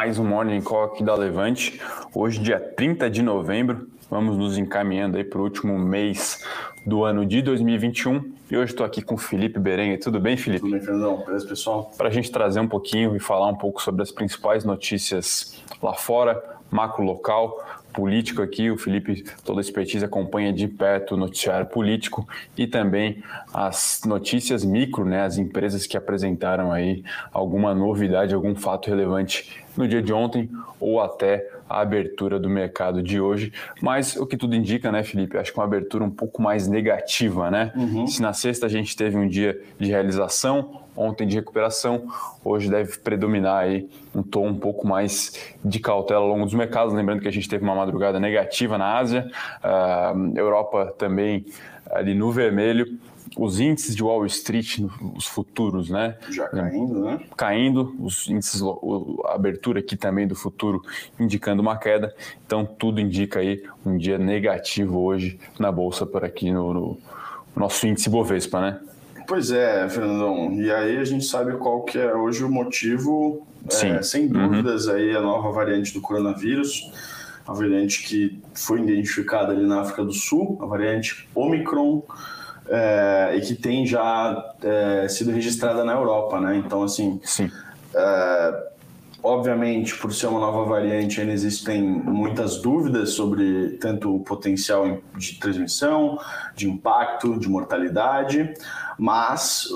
mais um Morning Call aqui da Levante. Hoje, dia 30 de novembro, vamos nos encaminhando aí para o último mês do ano de 2021. E hoje estou aqui com o Felipe Berengue. Tudo bem, Felipe? Tudo bem, Fernandão. Beleza, pessoal? Para a gente trazer um pouquinho e falar um pouco sobre as principais notícias lá fora, macro local, político aqui. O Felipe, toda a expertise, acompanha de perto o noticiário político e também as notícias micro, né, as empresas que apresentaram aí alguma novidade, algum fato relevante no dia de ontem ou até a abertura do mercado de hoje. Mas o que tudo indica, né, Felipe? Acho que uma abertura um pouco mais negativa, né? Uhum. Se na sexta a gente teve um dia de realização, ontem de recuperação, hoje deve predominar aí um tom um pouco mais de cautela ao longo dos mercados. Lembrando que a gente teve uma madrugada negativa na Ásia, uh, Europa também ali no vermelho os índices de Wall Street, os futuros, né? Já caindo, né? Caindo, os índices, a abertura aqui também do futuro indicando uma queda. Então, tudo indica aí um dia negativo hoje na Bolsa por aqui no, no nosso índice Bovespa, né? Pois é, Fernandão. E aí a gente sabe qual que é hoje o motivo. É, sem uhum. dúvidas, uhum. aí a nova variante do coronavírus, a variante que foi identificada ali na África do Sul, a variante Omicron é, e que tem já é, sido registrada na Europa, né? Então, assim, Sim. É, obviamente, por ser uma nova variante, ainda existem muitas dúvidas sobre tanto o potencial de transmissão, de impacto, de mortalidade, mas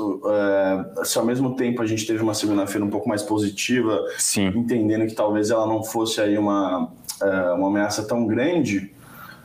se ao mesmo tempo a gente teve uma segunda-feira um pouco mais positiva, Sim. entendendo que talvez ela não fosse aí uma, uma ameaça tão grande,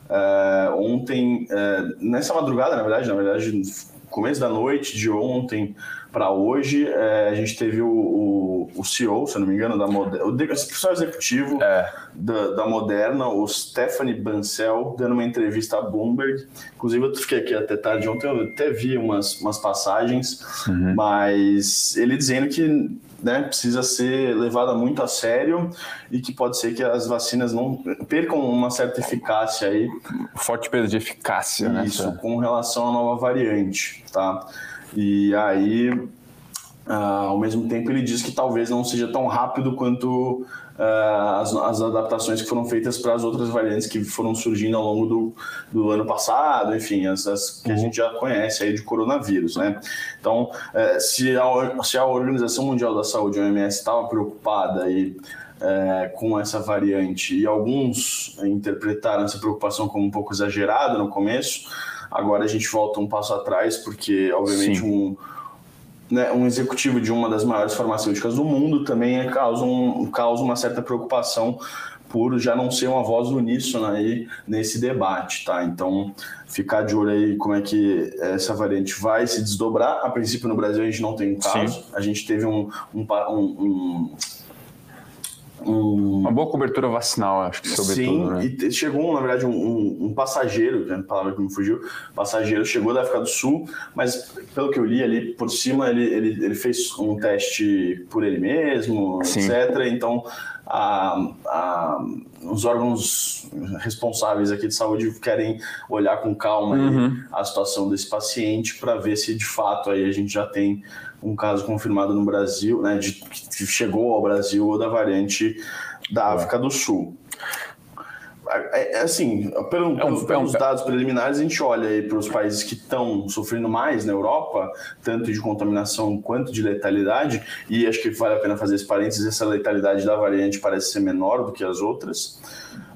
Uh, ontem, uh, nessa madrugada, na verdade, na verdade, começo da noite de ontem para hoje, uh, a gente teve o, o, o, CEO, se não me engano, da Moderna, o professor executivo é. da, da, Moderna, o Stephanie Bancel, dando uma entrevista à Bloomberg. Inclusive, eu fiquei aqui até tarde ontem, eu até vi umas, umas passagens, uhum. mas ele dizendo que né, precisa ser levada muito a sério e que pode ser que as vacinas não percam uma certa eficácia aí. Forte perda de eficácia, né? Isso, com relação à nova variante, tá? E aí, uh, ao mesmo tempo, ele diz que talvez não seja tão rápido quanto uh, as, as, adaptações que foram feitas para as outras variantes que foram surgindo ao longo do, do ano passado, enfim, as, as que a gente já conhece aí de coronavírus, né? Então, uh, se, a, se a Organização Mundial da Saúde, a OMS, estava preocupada aí é, com essa variante e alguns interpretaram essa preocupação como um pouco exagerada no começo, agora a gente volta um passo atrás, porque obviamente um né, um executivo de uma das maiores farmacêuticas do mundo também é, causa, um, causa uma certa preocupação por já não ser uma voz uníssona aí nesse debate, tá? Então, ficar de olho aí como é que essa variante vai se desdobrar. A princípio, no Brasil, a gente não tem caso. Sim. A gente teve um, um, um um... Uma boa cobertura vacinal, acho que sobretudo. Sim, né? e chegou, na verdade, um, um passageiro, que é a palavra que me fugiu, passageiro chegou da África do Sul, mas pelo que eu li ali por cima, ele, ele, ele fez um teste por ele mesmo, Sim. etc. Então, a, a, os órgãos responsáveis aqui de saúde querem olhar com calma uhum. a situação desse paciente para ver se de fato aí a gente já tem um caso confirmado no Brasil, né, de, que chegou ao Brasil ou da variante da África do Sul. É, é, assim, pelo, é um, pelos é um... dados preliminares, a gente olha aí para os países que estão sofrendo mais na Europa, tanto de contaminação quanto de letalidade, e acho que vale a pena fazer esse parênteses, essa letalidade da variante parece ser menor do que as outras,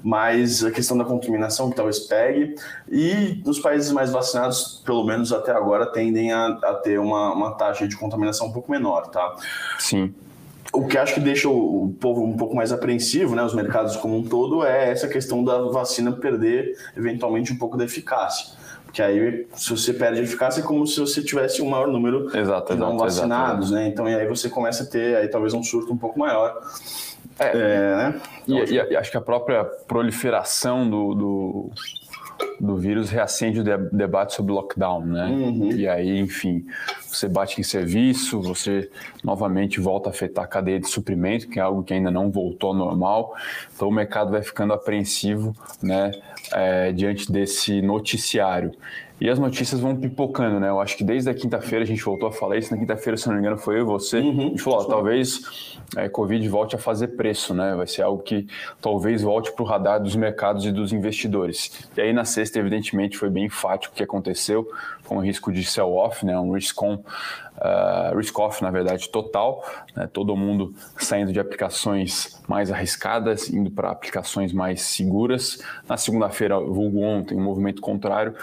mas a questão da contaminação que talvez pegue, e nos países mais vacinados, pelo menos até agora, tendem a, a ter uma, uma taxa de contaminação um pouco menor, tá? Sim o que acho que deixa o, povo um pouco mais apreensivo, né, os mercados como um todo, é essa questão da vacina perder eventualmente um pouco da eficácia. Porque aí, se você perde a eficácia, é como se você tivesse um maior número exato, de não exato, vacinados, exato. né? Então, e aí você começa a ter aí talvez um surto um pouco maior. É, é né? E, e, e, acho que a própria proliferação do, do do vírus reacende o debate sobre lockdown, né? Uhum. E aí, enfim, você bate em serviço, você novamente volta a afetar a cadeia de suprimento, que é algo que ainda não voltou ao normal. Então o mercado vai ficando apreensivo, né, é, diante desse noticiário. E as notícias vão pipocando, né? Eu acho que desde a quinta-feira a gente voltou a falar isso. Na quinta-feira, se não me engano, foi eu e você. Uhum. A gente falou, ó, talvez é, Covid volte a fazer preço, né? Vai ser algo que talvez volte para o radar dos mercados e dos investidores. E aí na sexta, evidentemente, foi bem enfático o que aconteceu, com o risco de sell-off, né? Um risk-on uh, risk-off, na verdade, total, né? todo mundo saindo de aplicações mais arriscadas, indo para aplicações mais seguras. Na segunda-feira, vulgo ontem, um movimento contrário,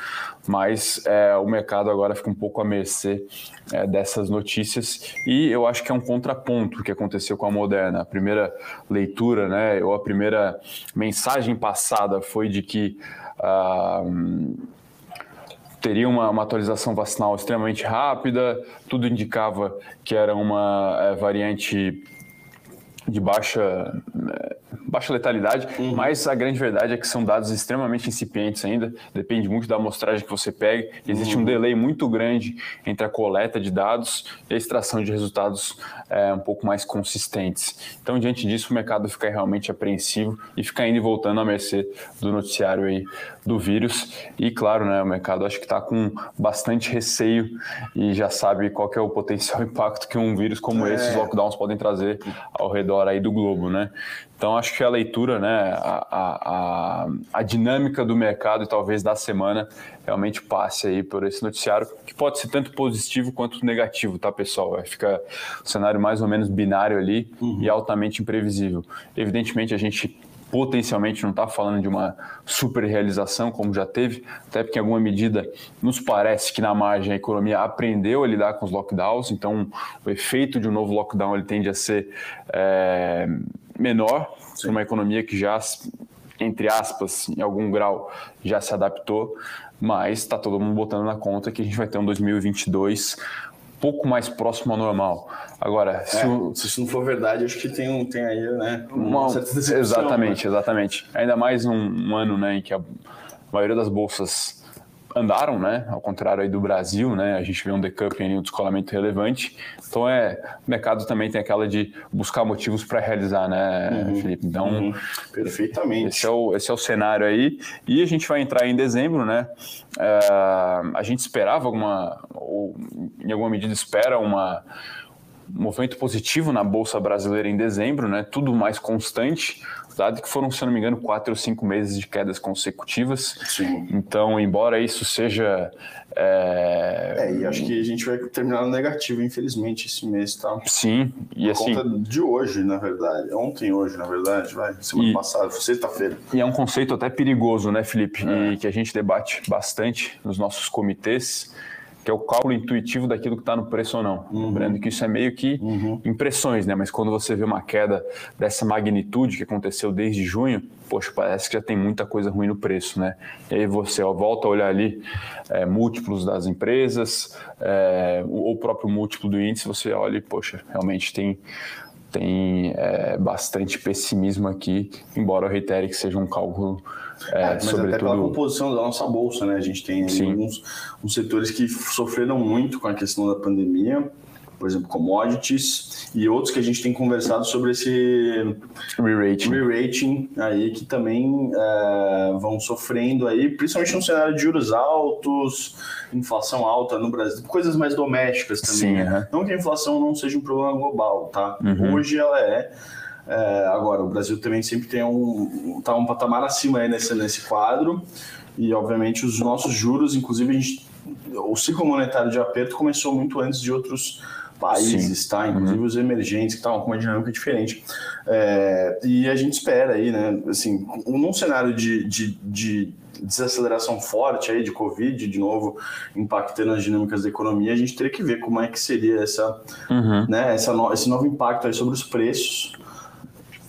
mas é, o mercado agora fica um pouco à mercê é, dessas notícias e eu acho que é um contraponto que aconteceu com a Moderna. A primeira leitura, né, ou a primeira mensagem passada foi de que uh, teria uma, uma, atualização vacinal extremamente rápida, tudo indicava que era uma é, variante de baixa, é, baixa letalidade, uhum. mas a grande verdade é que são dados extremamente incipientes ainda, depende muito da amostragem que você pega, existe uhum. um delay muito grande entre a coleta de dados e a extração de resultados é, um pouco mais consistentes. Então, diante disso, o mercado fica realmente apreensivo e fica indo e voltando à mercê do noticiário aí do vírus. E, claro, né, o mercado acho que está com bastante receio e já sabe qual é o potencial impacto que um vírus como é. esse, os lockdowns, podem trazer ao redor aí do globo, né? Então, acho que a leitura, né, a, a, a, dinâmica do mercado e talvez da semana realmente passe aí por esse noticiário, que pode ser tanto positivo quanto negativo, tá, pessoal? Fica o cenário mais ou menos binário ali uhum. e altamente imprevisível. Evidentemente, a gente potencialmente não está falando de uma super realização, como já teve, até porque em alguma medida nos parece que na margem a economia aprendeu a lidar com os lockdowns, então o efeito de um novo lockdown ele tende a ser é, menor para uma economia que já, entre aspas, em algum grau, já se adaptou, mas está todo mundo botando na conta que a gente vai ter um 2022 pouco mais próximo ao normal. Agora, se, é, o... se isso não for verdade, acho que tem, um, tem aí, né, uma, uma certa decepção. Exatamente, né? exatamente. Ainda mais um, um ano, né, em que a maioria das bolsas andaram, né? Ao contrário aí do Brasil, né? A gente vê um decoupling, um descolamento relevante. Então é, o mercado também tem aquela de buscar motivos para realizar, né, uhum, Felipe? Então, uhum, perfeitamente. Esse é, o, esse é o cenário aí. E a gente vai entrar em dezembro, né? É, a gente esperava alguma, ou em alguma medida espera uma um movimento positivo na bolsa brasileira em dezembro, né? Tudo mais constante dado que foram, se não me engano, quatro ou cinco meses de quedas consecutivas. Sim. Então, embora isso seja. É... é, e acho que a gente vai terminar no negativo, infelizmente, esse mês, tá? Sim, e Por assim. Conta de hoje, na verdade. Ontem, hoje, na verdade, vai. Semana e... passada, sexta-feira. E é um conceito até perigoso, né, Felipe? É. E que a gente debate bastante nos nossos comitês que é o cálculo intuitivo daquilo que está no preço ou não. Uhum. Lembrando que isso é meio que uhum. impressões, né? Mas quando você vê uma queda dessa magnitude que aconteceu desde junho, poxa, parece que já tem muita coisa ruim no preço, né? E aí você ó, volta a olhar ali é, múltiplos das empresas, é, o, o próprio múltiplo do índice, você olha e, poxa, realmente tem tem é, bastante pessimismo aqui, embora eu reitere que seja um cálculo é, é, mas sobretudo... até pela composição da nossa bolsa, né? A gente tem alguns, alguns setores que sofreram muito com a questão da pandemia, por exemplo, commodities, e outros que a gente tem conversado sobre esse re-rating, re aí que também é, vão sofrendo aí, principalmente no cenário de juros altos, inflação alta no Brasil, coisas mais domésticas também. Sim, né? Não que a inflação não seja um problema global, tá? Uhum. Hoje ela é é, agora, o Brasil também sempre tem um, tá um patamar acima aí nesse, nesse quadro, e obviamente os nossos juros, inclusive a gente, o ciclo monetário de aperto começou muito antes de outros países, Sim. tá? Inclusive uhum. os emergentes que estavam com uma dinâmica diferente. É, e a gente espera aí, né? Assim, num cenário de, de, de desaceleração forte aí de Covid, de novo impactando as dinâmicas da economia, a gente teria que ver como é que seria essa, uhum. né, essa no, esse novo impacto aí sobre os preços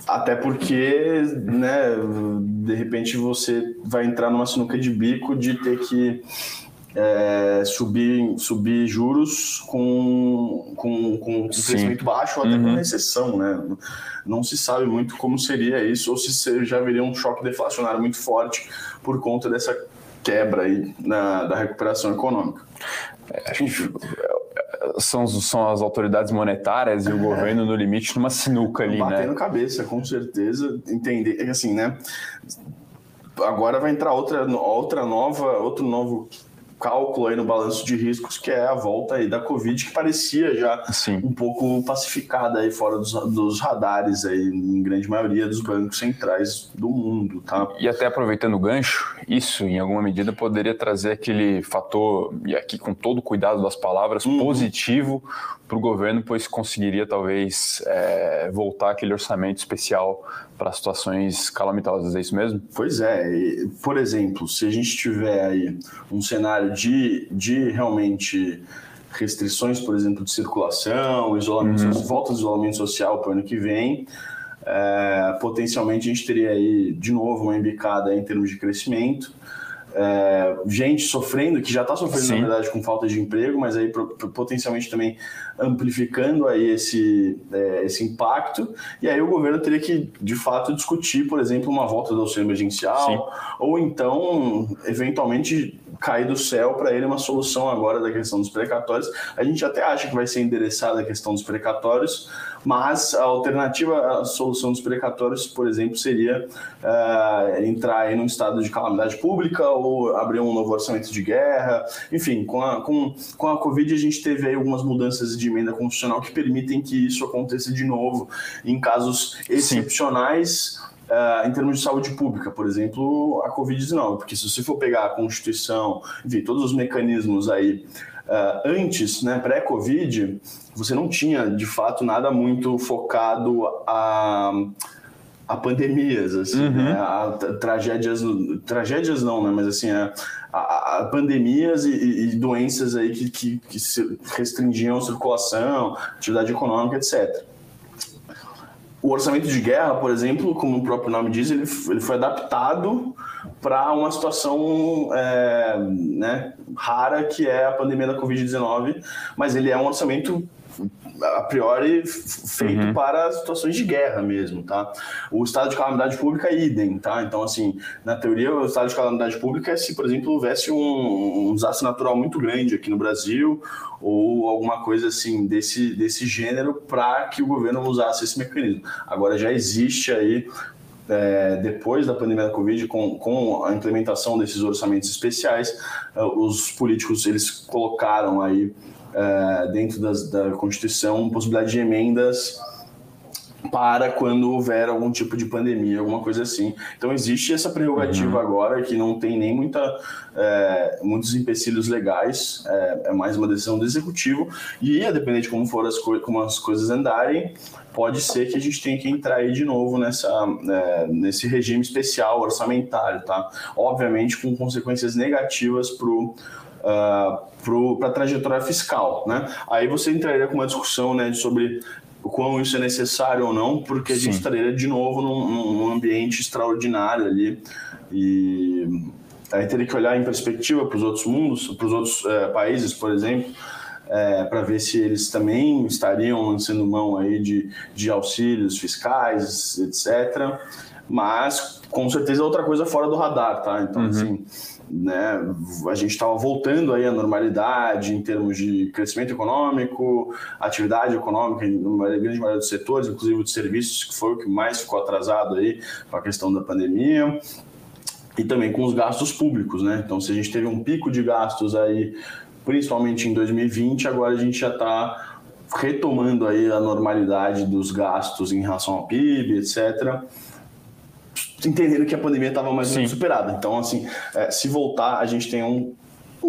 até porque, né, de repente você vai entrar numa sinuca de bico de ter que é, subir, subir juros com, com, com um crescimento baixo ou até uhum. com recessão, né? Não se sabe muito como seria isso, ou se já haveria um choque deflacionário muito forte por conta dessa quebra aí na, da recuperação econômica. É, acho que são, são as autoridades monetárias e o é. governo no limite numa sinuca ali, Batendo né? Batendo cabeça, com certeza. Entender, é assim, né? Agora vai entrar outra, outra nova, outro novo cálculo aí no balanço de riscos, que é a volta aí da Covid, que parecia já Sim. um pouco pacificada aí fora dos, dos, radares aí, em grande maioria dos bancos centrais do mundo, tá? E até aproveitando o gancho, isso em alguma medida poderia trazer aquele fator, e aqui com todo o cuidado das palavras, uhum. positivo para o governo, pois conseguiria talvez é, voltar aquele orçamento especial para situações calamitosas, é isso mesmo? Pois é. Por exemplo, se a gente tiver aí um cenário de, de realmente restrições, por exemplo, de circulação, isolamento, uhum. volta de isolamento social para o ano que vem, é, potencialmente a gente teria aí de novo uma embicada em termos de crescimento é, gente sofrendo, que já está sofrendo, Sim. na verdade, com falta de emprego, mas aí potencialmente também amplificando aí esse, é, esse impacto. E aí o governo teria que, de fato, discutir, por exemplo, uma volta do auxílio emergencial, Sim. ou então, eventualmente, cair do céu para ele uma solução agora da questão dos precatórios. A gente até acha que vai ser endereçada a questão dos precatórios, mas a alternativa à solução dos precatórios, por exemplo, seria uh, entrar aí num estado de calamidade pública ou abrir um novo orçamento de guerra. Enfim, com a, com, com a Covid a gente teve aí algumas mudanças de emenda constitucional que permitem que isso aconteça de novo em casos excepcionais. Uh, em termos de saúde pública, por exemplo, a Covid-19, porque se você for pegar a Constituição, enfim, todos os mecanismos aí uh, antes, né, pré-Covid, você não tinha, de fato, nada muito focado a, a pandemias, assim, uhum. né, a tragédias, tragédias não, né, mas assim, a, a, a pandemias e, e, doenças aí que, que, que restringiam a circulação, atividade econômica, etc. O orçamento de guerra, por exemplo, como o próprio nome diz, ele, ele foi adaptado para uma situação é, né, rara que é a pandemia da Covid-19, mas ele é um orçamento a priori feito uhum. para situações de guerra mesmo, tá? O estado de calamidade pública é idem, tá? Então, assim, na teoria, o estado de calamidade pública é se, por exemplo, houvesse um, um desastre natural muito grande aqui no Brasil ou alguma coisa assim desse, desse gênero para que o governo usasse esse mecanismo. Agora já existe aí é, depois da pandemia da Covid, com, com a implementação desses orçamentos especiais, é, os políticos eles colocaram aí é, dentro das, da Constituição possibilidade de emendas para quando houver algum tipo de pandemia, alguma coisa assim. Então existe essa prerrogativa uhum. agora que não tem nem muita, é, muitos empecilhos legais, é, é, mais uma decisão do executivo e a depender de como for as, co como as coisas andarem, pode ser que a gente tenha que entrar aí de novo nessa, é, nesse regime especial orçamentário, tá? Obviamente com consequências negativas para uh, para a trajetória fiscal. Né? Aí você entraria com uma discussão né, sobre o quão isso é necessário ou não, porque a Sim. gente estaria de novo num, num, ambiente extraordinário ali e aí teria que olhar em perspectiva para os outros mundos, para os outros é, países, por exemplo, é, para ver se eles também estariam lançando mão aí de, de auxílios fiscais, etc. Mas com certeza é outra coisa fora do radar, tá? Então, uhum. assim né, a gente estava voltando aí à normalidade em termos de crescimento econômico, atividade econômica na grande maioria dos setores, inclusive de serviços, que foi o que mais ficou atrasado aí com a questão da pandemia, e também com os gastos públicos, né? Então, se a gente teve um pico de gastos aí, principalmente em 2020, agora a gente já está retomando aí a normalidade dos gastos em relação ao PIB, etc entendendo que a pandemia estava mais ou menos superada. Então, assim, é, se voltar, a gente tem um,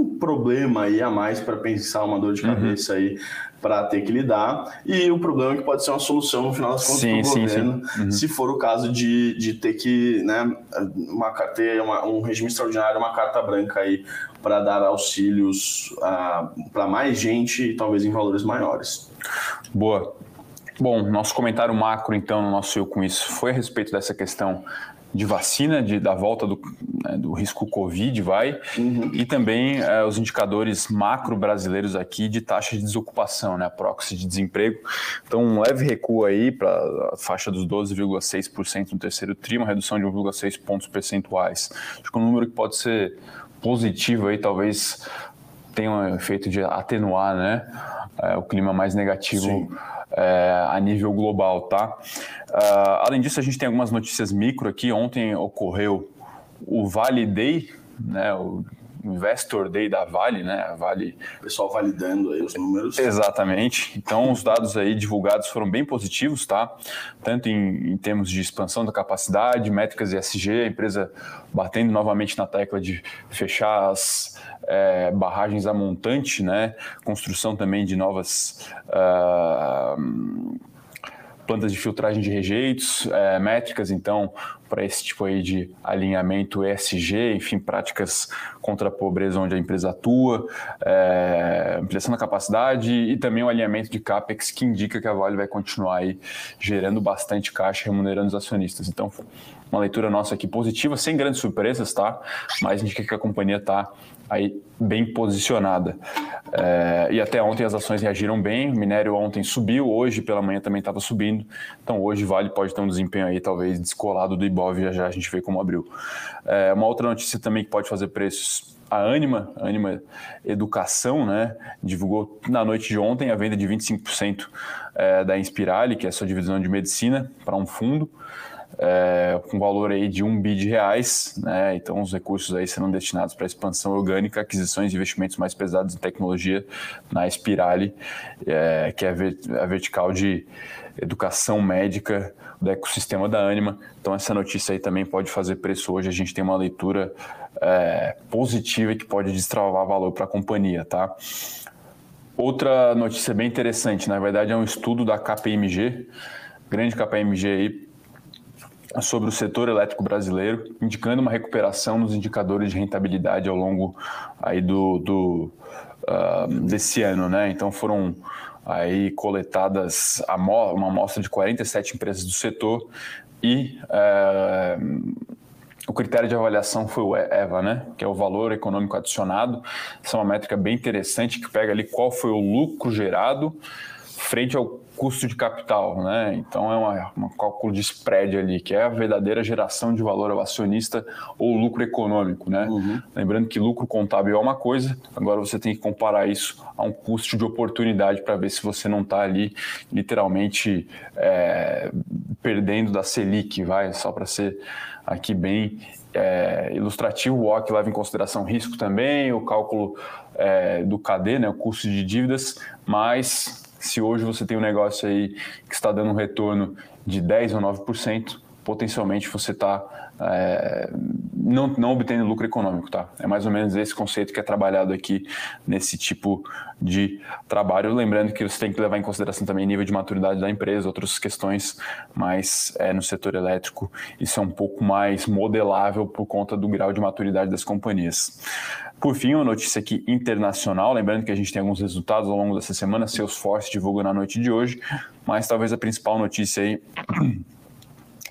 um problema aí a mais para pensar, uma dor de uhum. cabeça uhum. aí para ter que lidar. E o problema é que pode ser uma solução no final das contas para o governo, sim. Uhum. se for o caso de, de ter que, né, uma carteira, uma, um regime extraordinário, uma carta branca aí para dar auxílios uh, para mais gente e talvez em valores maiores. Boa. Bom, nosso comentário macro, então, no nosso Eu Com Isso, foi a respeito dessa questão de vacina, de, da volta do, né, do risco Covid, vai, uhum. e também é, os indicadores macro brasileiros aqui de taxa de desocupação, né, a proxy de desemprego. Então, um leve recuo aí para a faixa dos 12,6% no terceiro tri, uma redução de 1,6 pontos percentuais. Acho que é um número que pode ser positivo aí, talvez tenha um efeito de atenuar, né, é, o clima mais negativo. É, a nível global, tá? Uh, além disso, a gente tem algumas notícias micro aqui. Ontem ocorreu o Vale Day, né, o Investor Day da Vale, né? A Vale. O pessoal validando aí os números. Exatamente. Então, os dados aí divulgados foram bem positivos, tá? Tanto em, em termos de expansão da capacidade, métricas ESG, a empresa batendo novamente na tecla de fechar as é, barragens a montante, né? Construção também de novas. Uh, plantas de filtragem de rejeitos, é, métricas, então, para esse tipo aí de alinhamento ESG, enfim, práticas contra a pobreza onde a empresa atua, é, ampliação da capacidade e também o alinhamento de CAPEX que indica que a Vale vai continuar aí gerando bastante caixa remunerando os acionistas. Então, uma leitura nossa aqui positiva, sem grandes surpresas, tá? Mas indica que a companhia está aí bem posicionada. É, e até ontem as ações reagiram bem, o minério ontem subiu, hoje pela manhã também estava subindo, então hoje Vale pode ter um desempenho aí talvez descolado do Ibov, já já a gente vê como abriu. É, uma outra notícia também que pode fazer preços a Anima, a Anima Educação, né, divulgou na noite de ontem a venda de 25% é, da Inspirale, que é a sua divisão de medicina, para um fundo é, com valor aí de um bi de reais, né? Então os recursos aí serão destinados para expansão orgânica, aquisições e investimentos mais pesados em tecnologia na Espirale, é, que é a vertical de educação médica do ecossistema da Anima. Então essa notícia aí também pode fazer preço hoje. A gente tem uma leitura é, positiva que pode destravar valor para a companhia, tá? Outra notícia bem interessante, na verdade é um estudo da KPMG, grande KPMG aí, sobre o setor elétrico brasileiro, indicando uma recuperação nos indicadores de rentabilidade ao longo aí do, do uh, desse ano, né? Então foram aí coletadas uma amostra de 47 empresas do setor e uh, o critério de avaliação foi o EVA, né? Que é o valor econômico adicionado. Essa é uma métrica bem interessante que pega ali qual foi o lucro gerado frente ao custo de capital, né? Então é um cálculo de spread ali, que é a verdadeira geração de valor ao acionista ou lucro econômico, né? Uhum. Lembrando que lucro contábil é uma coisa, agora você tem que comparar isso a um custo de oportunidade para ver se você não está ali literalmente é, perdendo da Selic, vai, só para ser aqui bem é, ilustrativo, o OC leva em consideração risco também, o cálculo é, do KD, né, o custo de dívidas, mas se hoje você tem um negócio aí que está dando um retorno de 10 ou 9%, potencialmente você está é, não, não obtendo lucro econômico, tá? É mais ou menos esse conceito que é trabalhado aqui nesse tipo de trabalho. Lembrando que você tem que levar em consideração também nível de maturidade da empresa, outras questões, mas é, no setor elétrico isso é um pouco mais modelável por conta do grau de maturidade das companhias. Por fim, uma notícia aqui internacional, lembrando que a gente tem alguns resultados ao longo dessa semana, Salesforce divulga na noite de hoje, mas talvez a principal notícia aí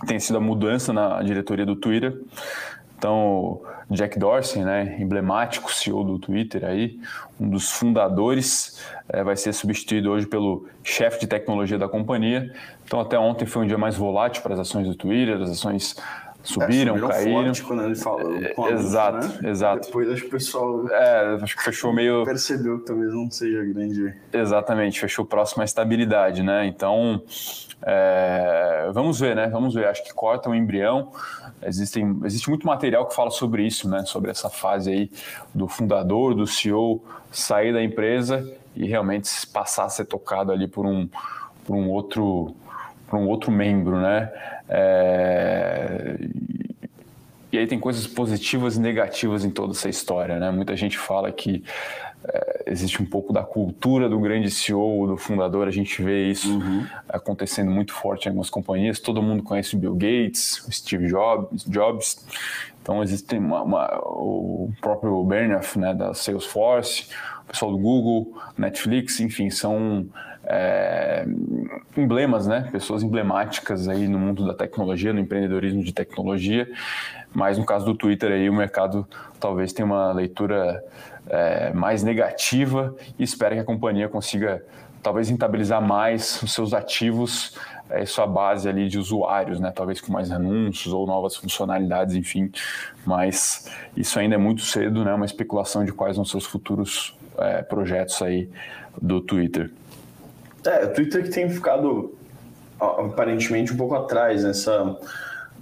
tenha sido a mudança na diretoria do Twitter. Então, Jack Dorsey, né, emblemático CEO do Twitter aí, um dos fundadores, é, vai ser substituído hoje pelo chefe de tecnologia da companhia. Então, até ontem foi um dia mais volátil para as ações do Twitter, as ações Subiram, é, subiram caíram. Forte quando ele falou. É, exato, né? exato. Depois acho que o pessoal. É, acho que fechou meio. Percebeu que talvez não seja grande. Exatamente, fechou próximo à estabilidade, né? Então, é, vamos ver, né? Vamos ver. Acho que corta o embrião. Existem, existe muito material que fala sobre isso, né? Sobre essa fase aí do fundador, do CEO sair da empresa e realmente passar a ser tocado ali por um, por um outro para um outro membro, né? É... E aí tem coisas positivas e negativas em toda essa história, né? Muita gente fala que é, existe um pouco da cultura do grande CEO, do fundador, a gente vê isso uhum. acontecendo muito forte em algumas companhias. Todo mundo conhece o Bill Gates, o Steve Jobs, Jobs. então existe uma, uma, o próprio Bernard, né, da Salesforce, o pessoal do Google, Netflix, enfim, são é, emblemas, né? Pessoas emblemáticas aí no mundo da tecnologia, no empreendedorismo de tecnologia. Mas no caso do Twitter aí, o mercado talvez tenha uma leitura é, mais negativa e espera que a companhia consiga talvez rentabilizar mais os seus ativos é, sua base ali de usuários, né? Talvez com mais anúncios ou novas funcionalidades, enfim. Mas isso ainda é muito cedo, né? Uma especulação de quais vão ser os futuros é, projetos aí do Twitter. É, o Twitter que tem ficado aparentemente um pouco atrás nessa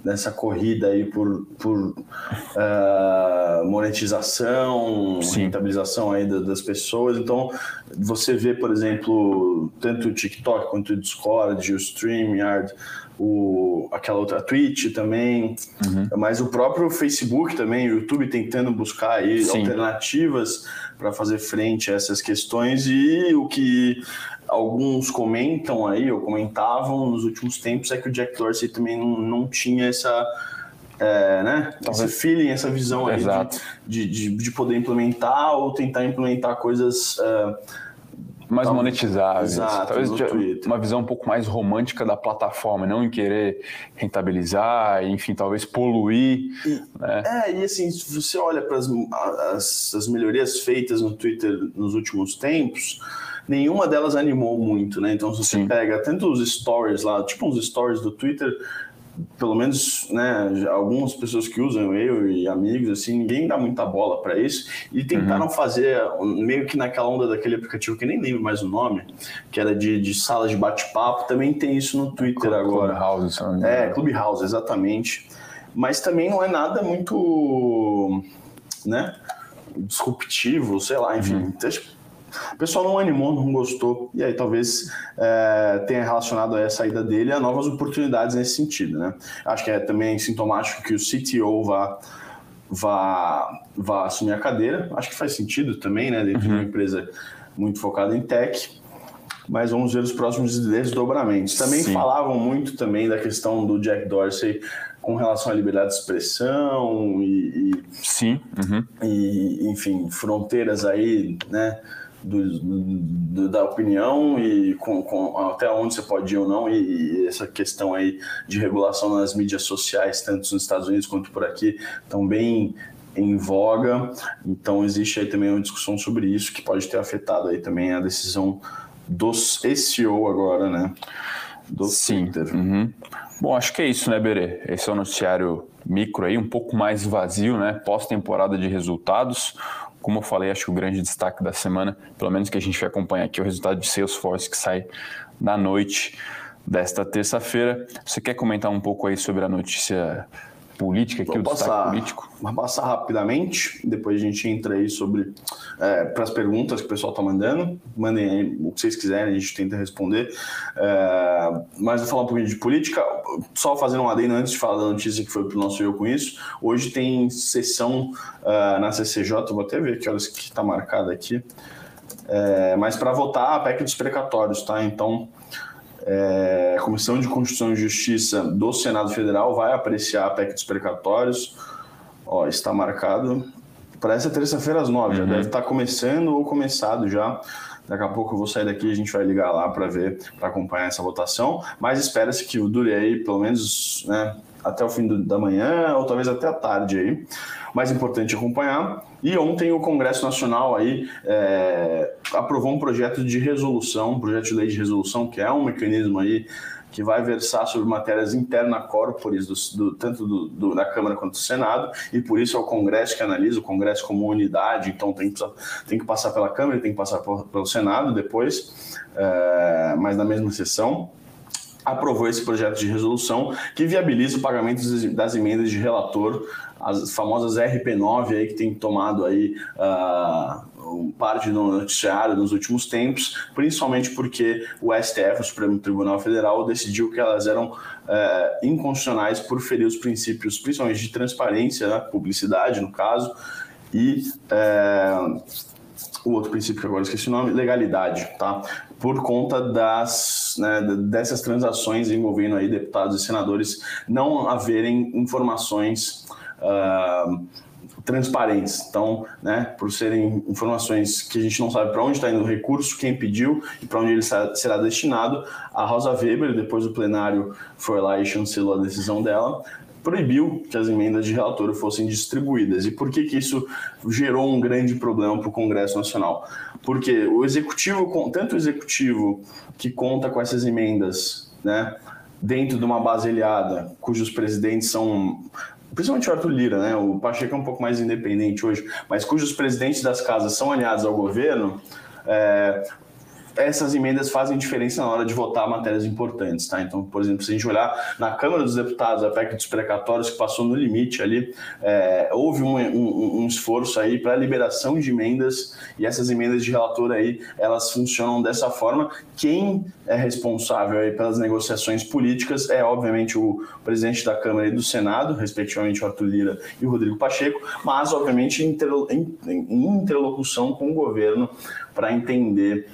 nessa corrida aí por, por uh, monetização, Sim. rentabilização aí das pessoas. Então, você vê, por exemplo, tanto o TikTok quanto o Discord, o StreamYard, o, aquela outra Twitch também, uhum. mas o próprio Facebook também, o YouTube tentando buscar aí alternativas para fazer frente a essas questões e o que alguns comentam aí ou comentavam nos últimos tempos é que o Jack Dorsey também não, não tinha essa é, né? Esse feeling, essa visão aí de, de, de, poder implementar ou tentar implementar coisas uh, mais Talvez, monetizáveis. Exato, talvez uma visão um pouco mais romântica da plataforma, não em querer rentabilizar, enfim, talvez poluir. E, né? É, e assim, se você olha para as, as melhorias feitas no Twitter nos últimos tempos, nenhuma delas animou muito, né? Então, se você Sim. pega tanto os stories lá, tipo uns stories do Twitter, pelo menos, né, algumas pessoas que usam, eu e amigos, assim, ninguém dá muita bola para isso. E tentaram uhum. fazer meio que naquela onda daquele aplicativo que nem lembro mais o nome, que era de, de salas de bate-papo. Também tem isso no Twitter Club, agora. Clubhouse, É, Clubhouse, exatamente. Mas também não é nada muito, né, disruptivo, sei lá, enfim. Uhum. Então, o pessoal não animou, não gostou, e aí talvez é, tenha relacionado a saída dele a novas oportunidades nesse sentido. Né? Acho que é também sintomático que o CTO vá, vá, vá assumir a cadeira. Acho que faz sentido também, né? dentro uhum. de uma uhum. empresa muito focada em tech. Mas vamos ver os próximos desdobramentos. Também Sim. falavam muito também da questão do Jack Dorsey com relação à liberdade de expressão e, e sim, uhum. e enfim fronteiras aí, né? Do, do, da opinião e com, com, até onde você pode ir ou não, e, e, essa questão aí de regulação nas mídias sociais, tanto nos Estados Unidos quanto por aqui, estão bem em voga. Então existe aí também uma discussão sobre isso que pode ter afetado aí também a decisão do SEO agora, né? Do Sim. Twitter. Uhum. Bom, acho que é isso, né, Berê? Esse é o noticiário micro aí, um pouco mais vazio, né? Pós-temporada de resultados. Como eu falei, acho que o grande destaque da semana, pelo menos que a gente vai acompanhar aqui, é o resultado de Salesforce que sai na noite desta terça-feira. Você quer comentar um pouco aí sobre a notícia política aqui, Vou o passar, político? Vou passar rapidamente, depois a gente entra aí sobre é, para as perguntas que o pessoal está mandando. Mandem aí o que vocês quiserem, a gente tenta responder. É, mas vou falar um pouquinho de política, só fazendo um adendo antes de falar da notícia que foi para o nosso Eu Com Isso. Hoje tem sessão uh, na CCJ, vou até ver que horas que está marcada aqui. É, mas para votar a PEC dos precatórios, tá? Então, é, a Comissão de Constituição e Justiça do Senado Federal vai apreciar a PEC dos precatórios. Ó, está marcado para essa terça-feira às nove. Uhum. Já deve estar começando ou começado já. Daqui a pouco eu vou sair daqui e a gente vai ligar lá para ver, para acompanhar essa votação. Mas espera-se que dure aí pelo menos né, até o fim do, da manhã ou talvez até a tarde aí. Mais importante acompanhar. E ontem o Congresso Nacional aí é, aprovou um projeto de resolução, um projeto de lei de resolução, que é um mecanismo aí que vai versar sobre matérias interna corporis, do, do, tanto do, do, da Câmara quanto do Senado, e por isso é o Congresso que analisa, o Congresso como unidade, então tem que, tem que passar pela Câmara e tem que passar por, pelo Senado depois, é, mas na mesma sessão aprovou esse projeto de resolução que viabiliza o pagamento das emendas de relator, as famosas RP9 aí que tem tomado aí uh, parte do noticiário nos últimos tempos, principalmente porque o STF, o Supremo Tribunal Federal, decidiu que elas eram uh, inconstitucionais por ferir os princípios, principalmente de transparência, né, publicidade no caso, e uh, o outro princípio que agora esqueci o nome, legalidade, tá? Por conta das, né, dessas transações envolvendo aí deputados e senadores não haverem informações uh, transparentes. Então, né, por serem informações que a gente não sabe para onde está indo o recurso, quem pediu e para onde ele será destinado, a Rosa Weber, depois do plenário, foi lá e chancelou a decisão dela, proibiu que as emendas de relator fossem distribuídas. E por que, que isso gerou um grande problema para o Congresso Nacional? Porque o executivo, tanto o executivo que conta com essas emendas, né, dentro de uma base aliada, cujos presidentes são principalmente o Arthur Lira, né? O Pacheco é um pouco mais independente hoje, mas cujos presidentes das casas são aliados ao governo, é, essas emendas fazem diferença na hora de votar matérias importantes, tá? Então, por exemplo, se a gente olhar na Câmara dos Deputados, a PEC dos precatórios que passou no limite ali, é, houve um, um, um, esforço aí para liberação de emendas e essas emendas de relator aí, elas funcionam dessa forma. Quem é responsável aí pelas negociações políticas é, obviamente, o presidente da Câmara e do Senado, respectivamente o Arthur Lira e o Rodrigo Pacheco, mas, obviamente, em, interlocução com o governo para entender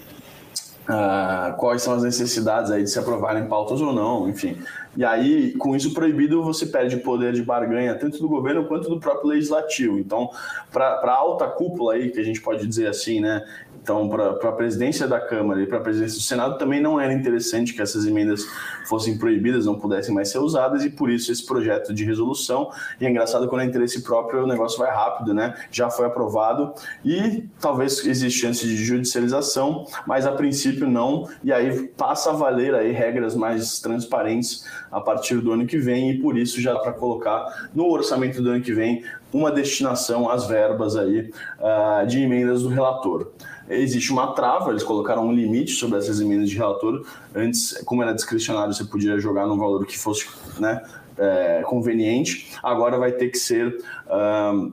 Uh, quais são as necessidades aí de se aprovarem pautas ou não, enfim. E aí, com isso proibido, você perde poder de barganha tanto do governo quanto do próprio legislativo. Então, para a alta cúpula aí, que a gente pode dizer assim, né, então, para a presidência da Câmara e para a presidência do Senado, também não era interessante que essas emendas fossem proibidas, não pudessem mais ser usadas, e por isso esse projeto de resolução. E é engraçado quando é interesse próprio, o negócio vai rápido, né? Já foi aprovado e talvez existe chance de judicialização, mas a princípio não. E aí passa a valer aí regras mais transparentes a partir do ano que vem, e por isso já para colocar no orçamento do ano que vem uma destinação às verbas aí uh, de emendas do relator existe uma trava, eles colocaram um limite sobre essas emendas de relator. Antes, como era discricionário, você podia jogar num valor que fosse né, é, conveniente. Agora vai ter que ser uh,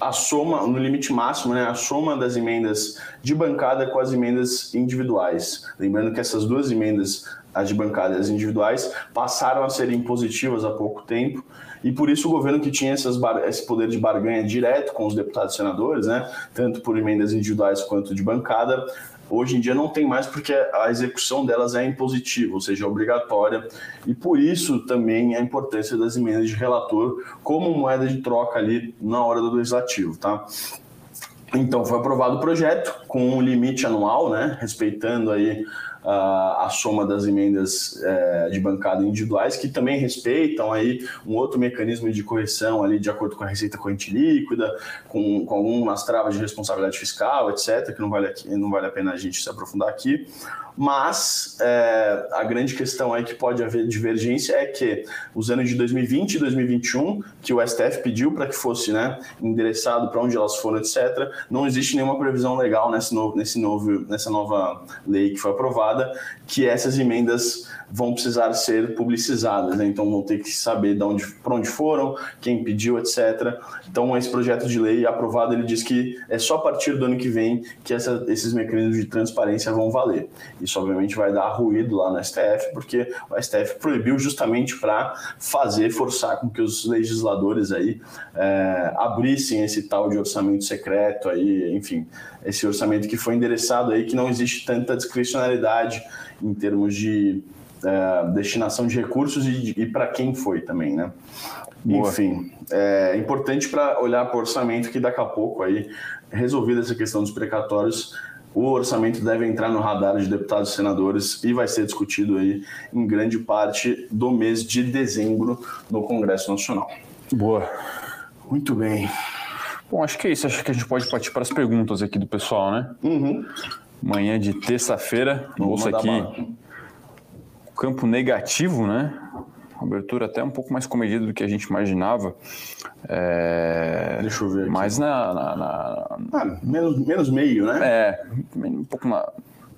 a soma, no limite máximo, né, a soma das emendas de bancada com as emendas individuais. Lembrando que essas duas emendas, as de bancada e as individuais, passaram a ser impositivas há pouco tempo e por isso o governo que tinha essas esse poder de barganha direto com os deputados e senadores, né, tanto por emendas individuais quanto de bancada, hoje em dia não tem mais porque a execução delas é impositiva, ou seja, é obrigatória, e por isso também a importância das emendas de relator como moeda de troca ali na hora do legislativo, tá? Então foi aprovado o projeto com um limite anual, né, respeitando aí a, soma das emendas é, de bancada individuais, que também respeitam aí um outro mecanismo de correção ali de acordo com a receita corrente líquida, com, com algumas travas de responsabilidade fiscal, etc., que não vale, aqui, não vale a pena a gente se aprofundar aqui. Mas é, a grande questão aí que pode haver divergência é que os anos de 2020 e 2021, que o STF pediu para que fosse né, endereçado para onde elas foram, etc., não existe nenhuma previsão legal nesse novo, nesse novo, nessa nova lei que foi aprovada que essas emendas vão precisar ser publicizadas, né? então vão ter que saber de onde, para onde foram, quem pediu, etc. Então esse projeto de lei aprovado ele diz que é só a partir do ano que vem que essa, esses mecanismos de transparência vão valer. Isso obviamente vai dar ruído lá no STF, porque o STF proibiu justamente para fazer, forçar com que os legisladores aí é, abrissem esse tal de orçamento secreto aí, enfim, esse orçamento que foi endereçado aí que não existe tanta discricionalidade em termos de é, destinação de recursos e, e para quem foi também, né? Boa. Enfim, é importante para olhar para o orçamento que daqui a pouco aí, resolvida essa questão dos precatórios, o orçamento deve entrar no radar de deputados e senadores e vai ser discutido aí em grande parte do mês de dezembro no Congresso Nacional. Boa. Muito bem. Bom, acho que é isso. Acho que a gente pode partir para as perguntas aqui do pessoal, né? Uhum. Manhã de terça-feira, bolsa aqui campo negativo, né? Abertura até um pouco mais comedida do que a gente imaginava. É... Deixa eu ver. Aqui. Mas na. na, na... Ah, menos, menos meio, né? É, um pouco na.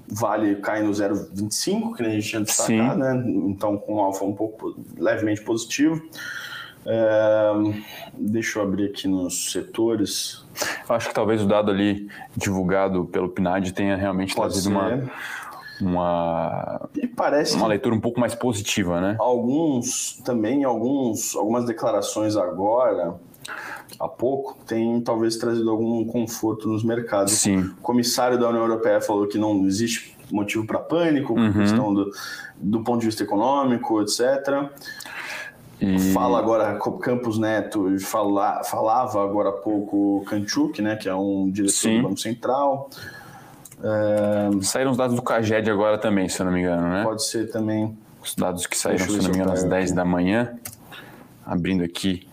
Vale cai no 0,25, que a gente tinha destacado, né? Então, com alfa um pouco levemente positivo. É... Deixa eu abrir aqui nos setores. Acho que talvez o dado ali divulgado pelo PNAD tenha realmente Pode trazido ser. uma uma e parece uma leitura um pouco mais positiva, né? Alguns também alguns algumas declarações agora há pouco tem talvez trazido algum conforto nos mercados. Sim. O comissário da União Europeia falou que não existe motivo para pânico, uhum. questão do, do ponto de vista econômico, etc. E... Fala agora Campos Neto, fala, falava agora há pouco Kanchuk, né, que é um diretor Sim. do Banco Central. É... Saíram os dados do CAGED agora também, se eu não me engano, né? Pode ser também. Os dados que saíram, se eu não me engano, às 10 da manhã. Abrindo aqui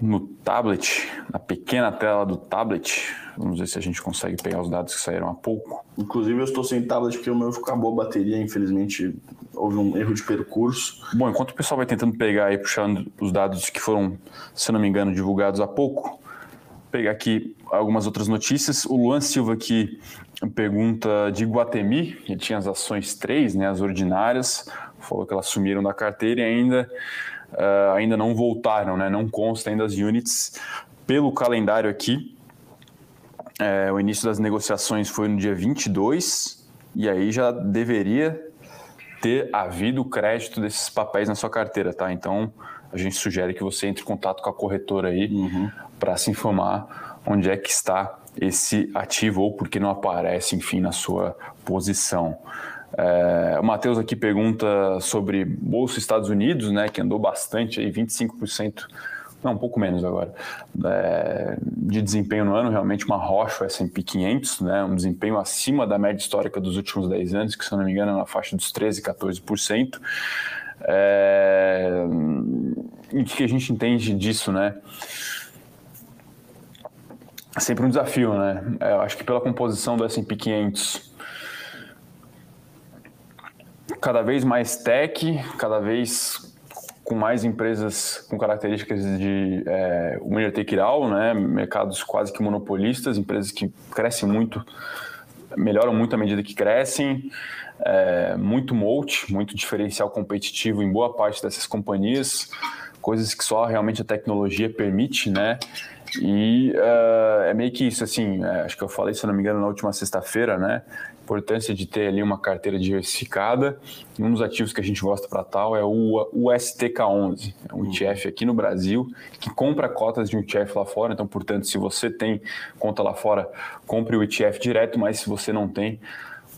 no tablet, na pequena tela do tablet. Vamos ver se a gente consegue pegar os dados que saíram há pouco. Inclusive, eu estou sem tablet porque o meu acabou a bateria, infelizmente houve um erro de percurso. Bom, enquanto o pessoal vai tentando pegar e puxando os dados que foram, se não me engano, divulgados há pouco, pegar aqui algumas outras notícias. O Luan Silva aqui pergunta de Guatemi, que tinha as ações 3, né, as ordinárias, falou que elas sumiram da carteira e ainda, uh, ainda não voltaram, né, não consta ainda as units. Pelo calendário aqui, é, o início das negociações foi no dia 22, e aí já deveria ter havido crédito desses papéis na sua carteira, tá? Então, a gente sugere que você entre em contato com a corretora aí uhum. Para se informar onde é que está esse ativo ou porque não aparece, enfim, na sua posição. É, o Matheus aqui pergunta sobre Bolsa Estados Unidos, né, que andou bastante, aí 25%, não, um pouco menos agora, é, de desempenho no ano, realmente uma rocha S&P 500, né, um desempenho acima da média histórica dos últimos 10 anos, que se não me engano é na faixa dos 13%, 14%. É, e o que a gente entende disso, né? É sempre um desafio, né? É, eu acho que pela composição do S&P 500, cada vez mais tech, cada vez com mais empresas com características de é, winner take it all, né? Mercados quase que monopolistas, empresas que crescem muito, melhoram muito à medida que crescem, é, muito moat, muito diferencial competitivo em boa parte dessas companhias, coisas que só realmente a tecnologia permite, né? E uh, é meio que isso, assim, é, acho que eu falei, se não me engano, na última sexta-feira, né? Importância de ter ali uma carteira diversificada. Um dos ativos que a gente gosta para tal é o, o STK11, é um ETF aqui no Brasil que compra cotas de um ETF lá fora. Então, portanto, se você tem conta lá fora, compre o ETF direto, mas se você não tem,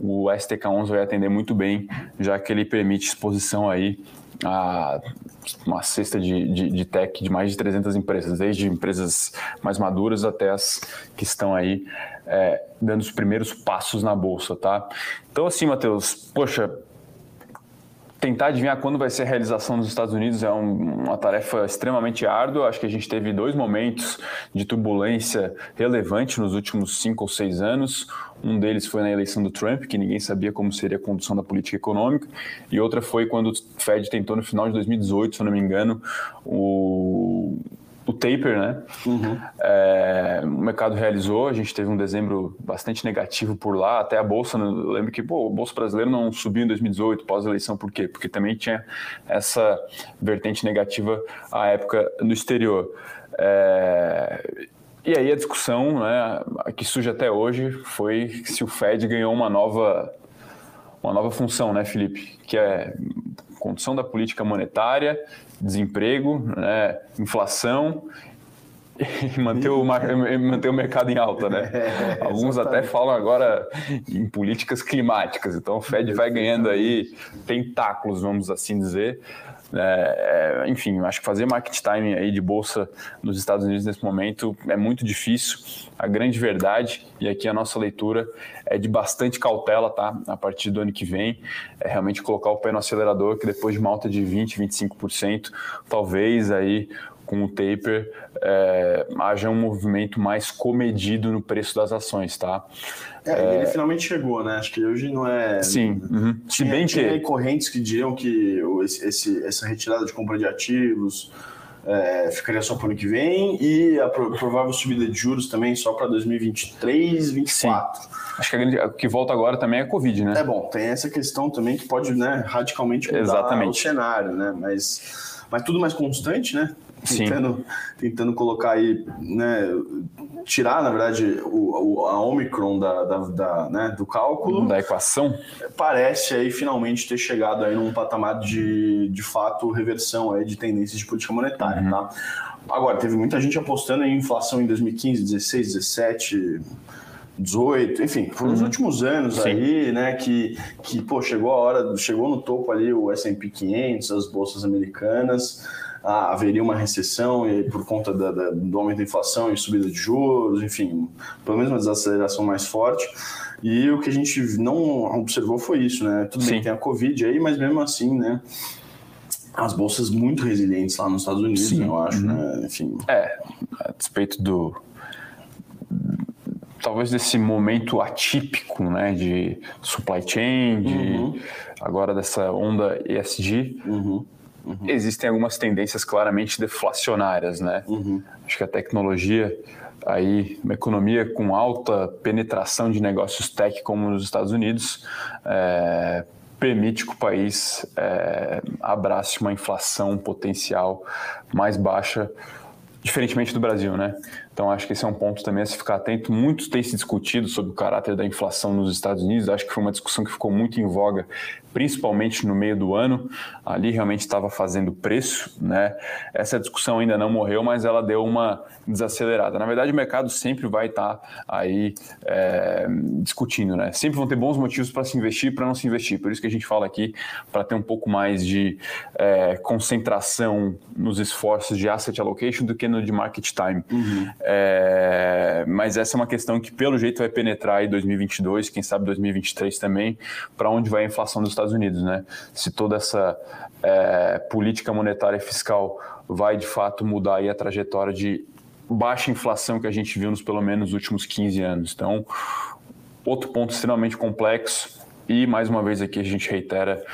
o STK11 vai atender muito bem, já que ele permite exposição aí a uma cesta de, de, de, tech de mais de 300 empresas, desde empresas mais maduras até as que estão aí é, dando os primeiros passos na bolsa, tá? Então, assim, Matheus, poxa, tentar adivinhar quando vai ser a realização nos Estados Unidos é um, uma tarefa extremamente árdua. Acho que a gente teve dois momentos de turbulência relevante nos últimos cinco ou seis anos. Um deles foi na eleição do Trump, que ninguém sabia como seria a condução da política econômica, e outra foi quando o Fed tentou, no final de 2018, se eu não me engano, o o taper, né? Uhum. É, o mercado realizou, a gente teve um dezembro bastante negativo por lá, até a bolsa, né? lembro que pô, o bolsa brasileiro não subiu em 2018 pós-eleição, por quê? Porque também tinha essa vertente negativa à época no exterior. É, e aí a discussão, né, que surge até hoje, foi se o Fed ganhou uma nova uma nova função, né, Felipe? Que é condução da política monetária, desemprego, né, inflação e manter o, manter o mercado em alta, né? É, Alguns até falam agora em políticas climáticas, então o Fed vai ganhando aí tentáculos, vamos assim dizer, é, é, enfim, acho que fazer market timing aí de bolsa nos Estados Unidos nesse momento é muito difícil. A grande verdade, e aqui a nossa leitura é de bastante cautela, tá? A partir do ano que vem, é realmente colocar o pé no acelerador, que depois de uma alta de 20, 25%, talvez aí com o taper é, haja um movimento mais comedido no preço das ações, tá? É, ele finalmente chegou, né? Acho que hoje não é. Sim. Uhum. Se bem tinha que. correntes que diriam que esse, essa retirada de compra de ativos é, ficaria só para o ano que vem e a provável subida de juros também só para 2023, 2024. Sim. Acho que o que volta agora também é a Covid, né? É bom, tem essa questão também que pode né, radicalmente mudar Exatamente. o cenário, né? Mas, mas tudo mais constante, né? Tentando, tentando colocar aí, né, tirar, na verdade, o, o a Omicron da, da, da, né, do cálculo. Da equação. Parece aí finalmente ter chegado aí num patamar de, de fato, reversão aí de tendências de política monetária, uhum. tá? Agora, teve muita gente apostando em inflação em 2015, 16, 17... 18, enfim, foram uhum. os últimos anos Sim. aí, né, que, que, pô, chegou a hora, chegou no topo ali o S&P 500, as bolsas americanas, ah, haveria uma recessão e por conta da, da, do aumento da inflação e subida de juros, enfim, pelo menos uma desaceleração mais forte. E o que a gente não observou foi isso, né? Tudo Sim. bem, tem a Covid aí, mas mesmo assim, né? As bolsas muito resilientes lá nos Estados Unidos, Sim. eu acho, uhum. né? Enfim. É, a despeito do talvez desse momento atípico, né, de supply chain, de uhum. agora dessa onda ESG, uhum. Uhum. Existem algumas tendências claramente deflacionárias, né? Uhum. Acho que a tecnologia aí uma economia com alta penetração de negócios tech como nos Estados Unidos é, permite que o país é, abrace uma inflação potencial mais baixa, diferentemente do Brasil, né? Então, acho que esse é um ponto também a se ficar atento. Muito tem se discutido sobre o caráter da inflação nos Estados Unidos. Acho que foi uma discussão que ficou muito em voga, principalmente no meio do ano. Ali realmente estava fazendo preço, né? Essa discussão ainda não morreu, mas ela deu uma desacelerada. Na verdade, o mercado sempre vai estar aí é, discutindo, né? Sempre vão ter bons motivos para se investir e para não se investir. Por isso que a gente fala aqui para ter um pouco mais de é, concentração nos esforços de asset allocation do que no de market time. Uhum. É, mas essa é uma questão que, pelo jeito, vai penetrar em 2022, quem sabe 2023 também, para onde vai a inflação dos Estados Unidos, né? Se toda essa é, política monetária e fiscal vai de fato mudar aí a trajetória de baixa inflação que a gente viu nos pelo menos últimos 15 anos. Então, outro ponto extremamente complexo e, mais uma vez, aqui a gente reitera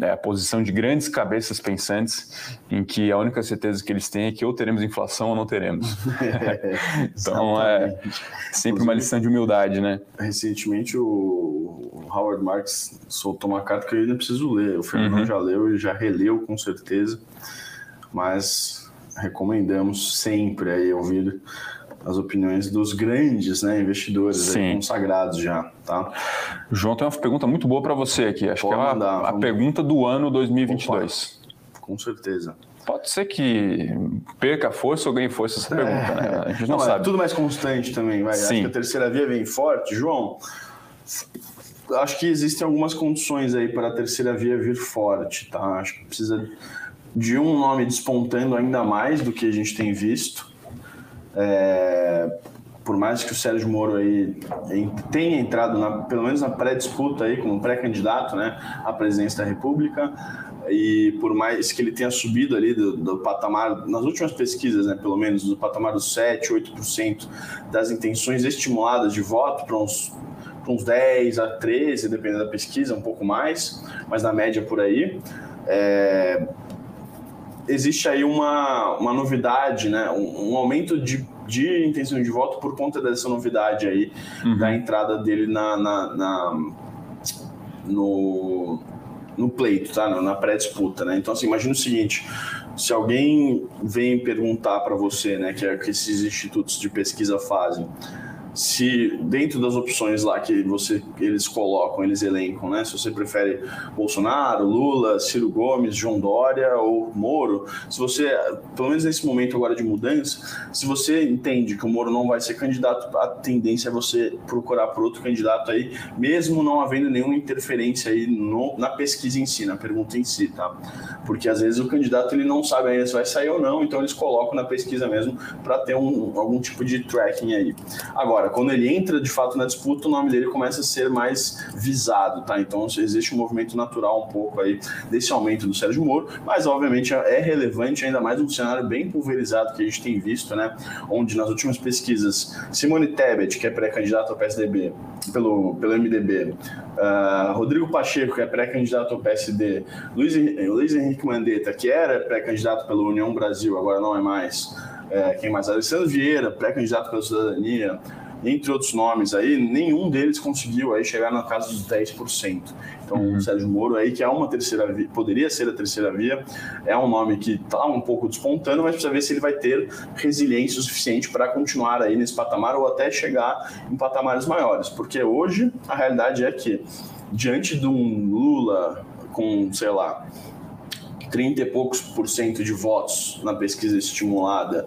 é, a posição de grandes cabeças pensantes, em que a única certeza que eles têm é que ou teremos inflação ou não teremos. então, é sempre uma lição de humildade, né? Recentemente, o Howard Marks soltou uma carta que eu ainda preciso ler. O Fernando uhum. já leu e já releu, com certeza. Mas recomendamos sempre aí ouvir as opiniões dos grandes né, investidores aí, consagrados já. Tá? João, tem uma pergunta muito boa para você aqui. Acho Pode que é mandar, a, a pergunta do ano 2022. Opa, com certeza. Pode ser que perca força ou ganhe força essa pergunta, é. né? A gente não, não é sabe. É tudo mais constante também, vai. Sim. Acho que a terceira via vem forte. João, acho que existem algumas condições aí para a terceira via vir forte, tá? Acho que precisa de um nome despontando ainda mais do que a gente tem visto. É, por mais que o Sérgio Moro aí tenha entrado, na, pelo menos na pré-disputa aí, como pré-candidato né, à presidência da República, e por mais que ele tenha subido ali do, do, patamar, nas últimas pesquisas, né, pelo menos, do patamar dos 7, 8% das intenções estimuladas de voto para uns, uns 10 a 13, dependendo da pesquisa, um pouco mais, mas na média por aí. É, existe aí uma, uma novidade, né? um, um aumento de, de intenção de voto por conta dessa novidade aí, uhum. da entrada dele na, na, na no, no pleito, tá? na pré-disputa. Né? Então, assim, imagina o seguinte: se alguém vem perguntar para você, né, que é que esses institutos de pesquisa fazem, se dentro das opções lá que você eles colocam, eles elencam, né? Se você prefere Bolsonaro, Lula, Ciro Gomes, João Dória ou Moro, se você, pelo menos nesse momento agora de mudança, se você entende que o Moro não vai ser candidato, a tendência é você procurar por outro candidato aí, mesmo não havendo nenhuma interferência aí no, na pesquisa em si, na pergunta em si, tá? Porque às vezes o candidato ele não sabe ainda se vai sair ou não, então eles colocam na pesquisa mesmo para ter um, algum tipo de tracking aí. Agora, quando ele entra de fato na disputa, o nome dele começa a ser mais visado, tá? Então existe um movimento natural um pouco aí desse aumento do Sérgio Moro, mas obviamente é relevante ainda mais um cenário bem pulverizado que a gente tem visto, né? Onde nas últimas pesquisas, Simone Tebet, que é pré-candidato ao PSDB, pelo, pelo MDB, uh, ah, Rodrigo Pacheco, que é pré-candidato ao PSD, Luiz, Luiz Henrique Mandetta, que era pré-candidato pela União Brasil, agora não é mais, é, quem mais? Alessandro Vieira, pré-candidato pela cidadania, entre outros nomes aí, nenhum deles conseguiu aí chegar na casa dos 10%. Então, uhum. o Sérgio Moro aí, que é uma terceira via, poderia ser a terceira via, é um nome que está um pouco despontando, mas precisa ver se ele vai ter resiliência suficiente para continuar aí nesse patamar ou até chegar em patamares maiores. Porque hoje a realidade é que, diante de um Lula com, sei lá, 30 e poucos por cento de votos na pesquisa estimulada.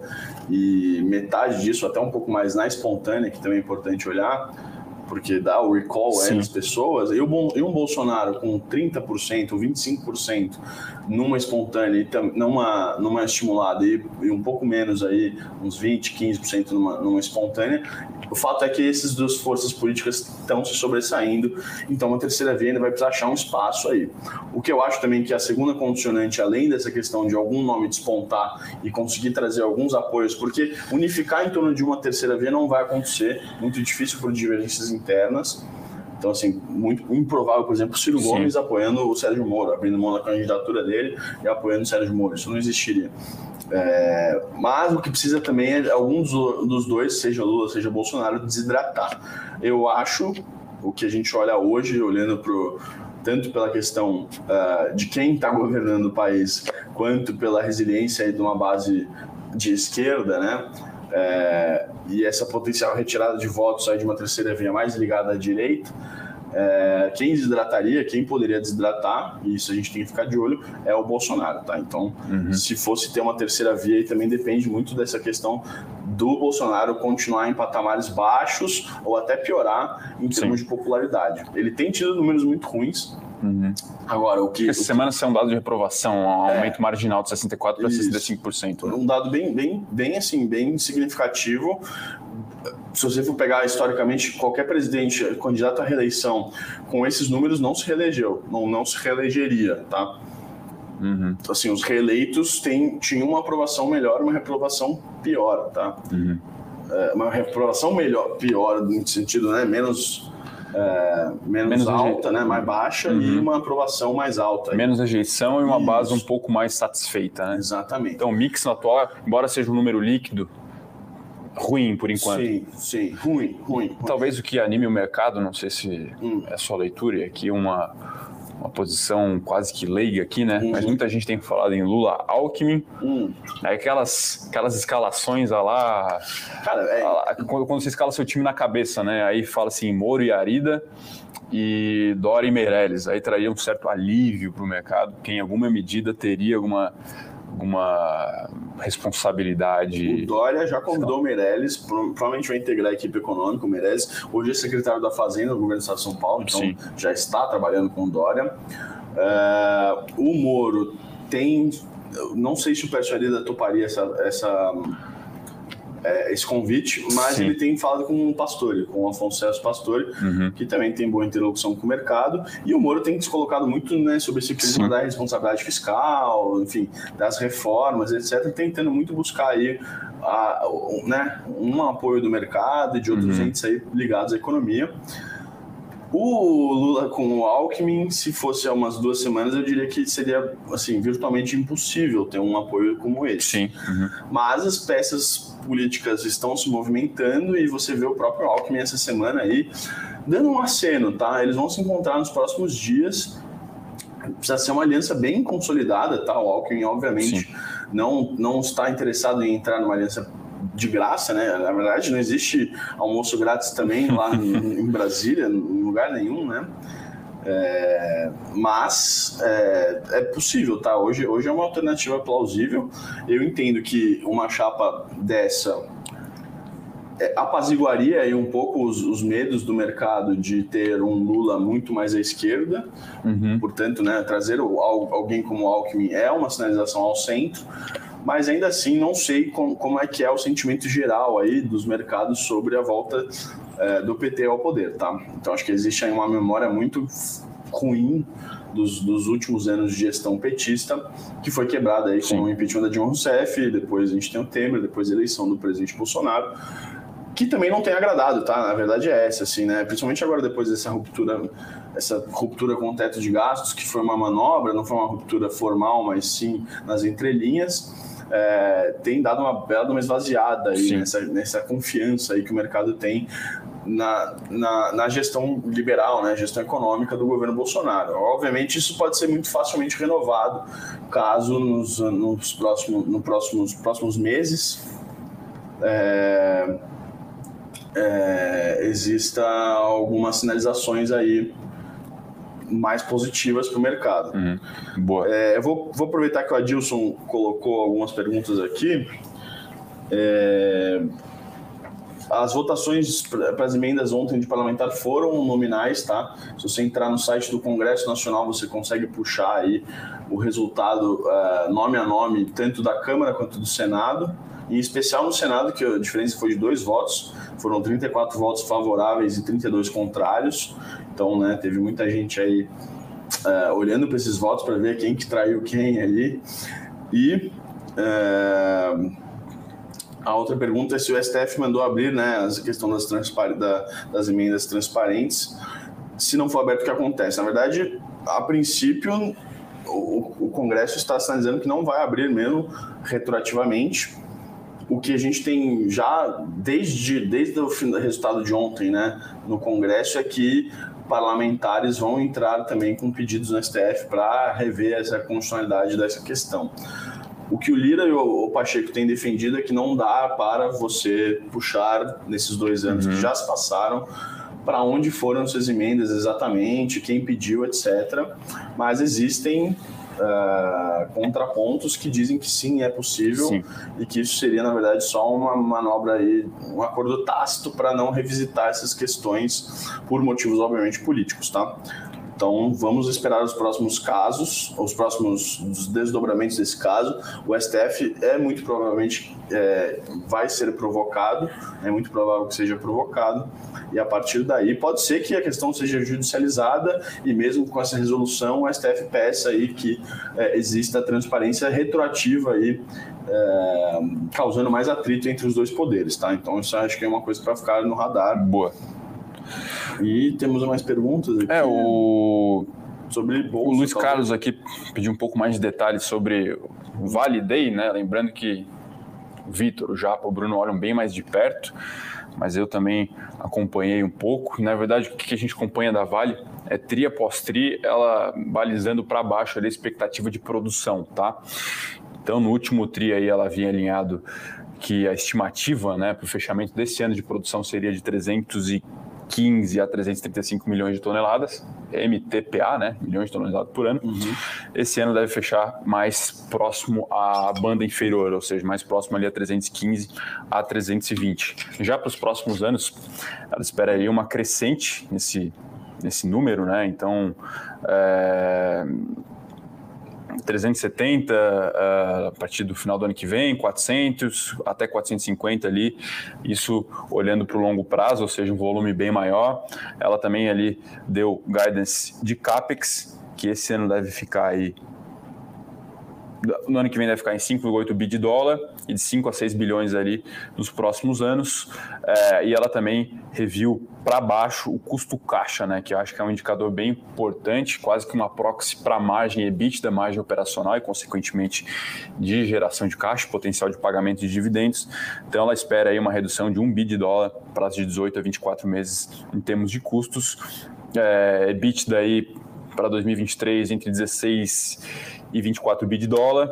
E metade disso, até um pouco mais na espontânea, que também é importante olhar, porque dá o recall aí nas pessoas, e, um Bolsonaro com 30% 25% numa espontânea e numa, numa estimulada e, e, um pouco menos aí, uns 20, 15% numa, numa espontânea, o fato é que essas duas forças políticas estão se sobressaindo, então uma terceira via ainda vai precisar achar um espaço aí. O que eu acho também que a segunda condicionante, além dessa questão de algum nome despontar e conseguir trazer alguns apoios, porque unificar em torno de uma terceira via não vai acontecer, muito difícil por divergências internas, Então, assim, muito improvável, por exemplo, o Ciro Sim. Gomes apoiando o Sérgio Moro, abrindo mão da candidatura dele e apoiando o Sérgio Moro. Isso não existiria. É, mas o que precisa também é alguns dos dois, seja Lula, seja Bolsonaro, desidratar. Eu acho, o que a gente olha hoje, olhando para tanto pela questão uh, de quem está governando o país, quanto pela resiliência de uma base de esquerda, né? É, e essa potencial retirada de votos aí de uma terceira via mais ligada à direita, é, quem desidrataria, quem poderia desidratar, e isso a gente tem que ficar de olho, é o Bolsonaro, tá? Então, uhum. se fosse ter uma terceira via, aí também depende muito dessa questão do Bolsonaro continuar em patamares baixos ou até piorar em termos Sim. de popularidade. Ele tem tido números muito ruins, Uhum. Agora, o que. Essa o semana que... saiu um dado de reprovação, um é, aumento marginal de 64% para 65%. Né? Um dado bem, bem, bem, assim, bem significativo. Se você for pegar historicamente, qualquer presidente candidato à reeleição com esses números não se reelegeu, não, não se reelegeria, tá? Uhum. Assim, os reeleitos têm, tinham uma aprovação melhor, uma reprovação pior, tá? Uhum. É, uma reprovação melhor, pior no sentido, né, menos é, menos, menos, alta, né, mais baixa, uhum. e uma aprovação mais alta. Menos rejeição e uma Isso. base um pouco mais satisfeita. Né? Exatamente. Então, o mix atual, embora seja um número líquido, ruim por enquanto. Sim, sim, ruim, ruim. Talvez o que anime o mercado, não sei se hum. é sua leitura, e aqui uma uma posição quase que leiga aqui, né? Uhum. Mas muita gente tem falado em Lula Alckmin. Uhum. Aquelas, aquelas escalações a lá. Cara, é... lá quando, quando, você escala seu time na cabeça, né? Aí fala assim: Moro e Arida e Dória e Meirelles. Aí traria um certo alívio para o mercado, que em alguma medida teria alguma alguma responsabilidade? O Dória já convidou o Meirelles, provavelmente vai integrar a equipe econômica, o Meirelles. Hoje é secretário da Fazenda do governo do Estado de São Paulo, então Sim. já está trabalhando com o Dória. Uh, o Moro tem. Não sei se o Pércio Arida toparia essa, essa é, esse convite, mas Sim. ele tem falado com o Pastore, com o Afonso Celso Pastore, uhum. que também tem boa interlocução com o mercado, e o Moro tem se colocado muito né, sobre esse prisma da responsabilidade fiscal, enfim, das reformas, etc., tentando muito buscar aí a, né, um apoio do mercado e de outros uhum. entes aí ligados à economia. O Lula com o Alckmin, se fosse há umas duas semanas, eu diria que seria assim virtualmente impossível ter um apoio como esse. Sim. Uhum. Mas as peças políticas estão se movimentando e você vê o próprio Alckmin essa semana aí dando um aceno, tá? Eles vão se encontrar nos próximos dias. Precisa ser uma aliança bem consolidada, tá? O Alckmin, obviamente, não, não está interessado em entrar numa aliança de graça, né? Na verdade, não existe almoço grátis também lá em, Brasília, em lugar nenhum, né? É, mas é, é, possível, tá? Hoje, hoje é uma alternativa plausível. Eu entendo que uma chapa dessa é, apaziguaria aí um pouco os, os, medos do mercado de ter um Lula muito mais à esquerda. Uhum. Portanto, né, trazer o, alguém como Alckmin é uma sinalização ao centro mas ainda assim não sei com, como é que é o sentimento geral aí dos mercados sobre a volta é, do PT ao poder, tá? Então acho que existe aí uma memória muito ruim dos, dos, últimos anos de gestão petista, que foi quebrada aí com o impeachment da Dilma Rousseff, depois a gente tem o Temer, depois a eleição do presidente Bolsonaro, que também não tem agradado, tá? Na verdade é essa, assim, né? Principalmente agora depois dessa ruptura, essa ruptura com o teto de gastos, que foi uma manobra, não foi uma ruptura formal, mas sim nas entrelinhas é, tem dado uma bela uma esvaziada aí nessa, nessa confiança aí que o mercado tem na, na, na, gestão liberal, né, gestão econômica do governo Bolsonaro. Obviamente, isso pode ser muito facilmente renovado caso nos, nos próximos, no próximos, próximos meses é, é, exista algumas sinalizações aí mais positivas para o mercado. Uhum. Boa. É, eu vou, vou, aproveitar que o Adilson colocou algumas perguntas aqui. É, as votações para as emendas ontem de parlamentar foram nominais, tá? Se você entrar no site do Congresso Nacional, você consegue puxar aí o resultado uh, nome a nome, tanto da Câmara quanto do Senado. Em especial no Senado, que a diferença foi de dois votos, foram 34 votos favoráveis e 32 contrários. Então, né, teve muita gente aí uh, olhando para esses votos para ver quem que traiu quem ali. E uh, a outra pergunta é se o STF mandou abrir né, a questão das, da, das emendas transparentes. se não for aberto, o que acontece? Na verdade, a princípio, o, o Congresso está sinalizando que não vai abrir mesmo retroativamente. O que a gente tem já desde, desde o fim do resultado de ontem né, no Congresso é que parlamentares vão entrar também com pedidos no STF para rever essa constitucionalidade dessa questão. O que o Lira e o Pacheco têm defendido é que não dá para você puxar nesses dois anos uhum. que já se passaram para onde foram suas emendas exatamente, quem pediu, etc. Mas existem uh, contrapontos que dizem que sim, é possível sim. e que isso seria, na verdade, só uma manobra aí, um acordo tácito para não revisitar essas questões por motivos, obviamente, políticos, tá? Então, vamos esperar os próximos casos, os próximos desdobramentos desse caso. O STF é muito provavelmente é, vai ser provocado, é muito provável que seja provocado, e a partir daí pode ser que a questão seja judicializada e mesmo com essa resolução o STF peça aí que é, exista transparência retroativa aí, é, causando mais atrito entre os dois poderes, tá? Então isso acho que é uma coisa para ficar no radar. Boa. E temos mais perguntas aqui. É, o. Sobre bolsa, o Luiz talvez. Carlos aqui pediu um pouco mais de detalhes sobre o Vale Day, né? Lembrando que o Vitor, o Japa, o Bruno olham bem mais de perto, mas eu também acompanhei um pouco. Na verdade, o que a gente acompanha da Vale é tri após tri, ela balizando para baixo a expectativa de produção, tá? Então, no último tri aí, ela vinha alinhado que a estimativa né, para o fechamento desse ano de produção seria de 315 a 335 milhões de toneladas, MTPA, né, milhões de toneladas por ano. Uhum. Esse ano deve fechar mais próximo à banda inferior, ou seja, mais próximo ali a 315 a 320. Já para os próximos anos, ela espera aí uma crescente nesse, nesse número, né? Então, é, 370 uh, a partir do final do ano que vem, 400 até 450 ali, isso olhando para o longo prazo, ou seja, um volume bem maior. Ela também ali deu guidance de CAPEX, que esse ano deve ficar aí no ano que vem deve ficar em 5,8 bi de dólar e de 5 a 6 bilhões ali nos próximos anos. É, e ela também reviu para baixo o custo caixa, né, que eu acho que é um indicador bem importante, quase que uma proxy para margem EBITDA, margem operacional e, consequentemente, de geração de caixa, potencial de pagamento de dividendos. Então, ela espera aí uma redução de 1 bi de dólar, prazo de 18 a 24 meses em termos de custos. É, EBITDA aí para 2023 entre 16 e 24 bi de dólar.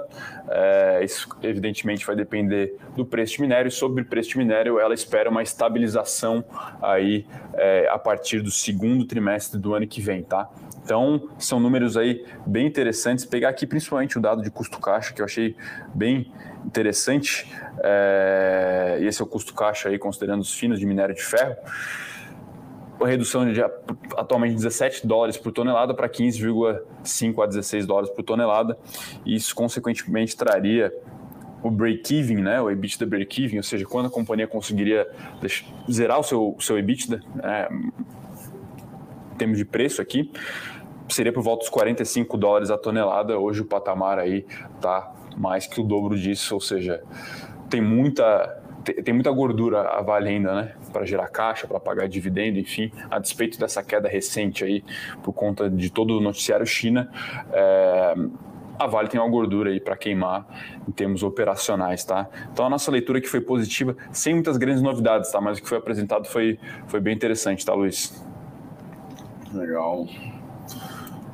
É, isso, evidentemente, vai depender do preço de minério. Sobre o preço de minério, ela espera uma estabilização aí é, a partir do segundo trimestre do ano que vem, tá? Então, são números aí bem interessantes. Pegar aqui principalmente o dado de custo caixa, que eu achei bem interessante. É, esse é o custo caixa aí, considerando os finos de minério de ferro a redução de atualmente 17 dólares por tonelada para 15,5 a 16 dólares por tonelada. E isso, consequentemente, traria o break-even, né, o EBITDA break-even, ou seja, quando a companhia conseguiria zerar o seu, seu EBITDA, né, em termos de preço aqui, seria por volta dos 45 dólares a tonelada. Hoje o patamar aí está mais que o dobro disso, ou seja, tem muita tem muita gordura a Vale ainda, né? Para gerar caixa, para pagar dividendo, enfim, a despeito dessa queda recente aí, por conta de todo o noticiário China, é, a Vale tem uma gordura aí para queimar em termos operacionais, tá? Então a nossa leitura aqui foi positiva, sem muitas grandes novidades, tá? Mas o que foi apresentado foi, foi bem interessante, tá, Luiz? Legal.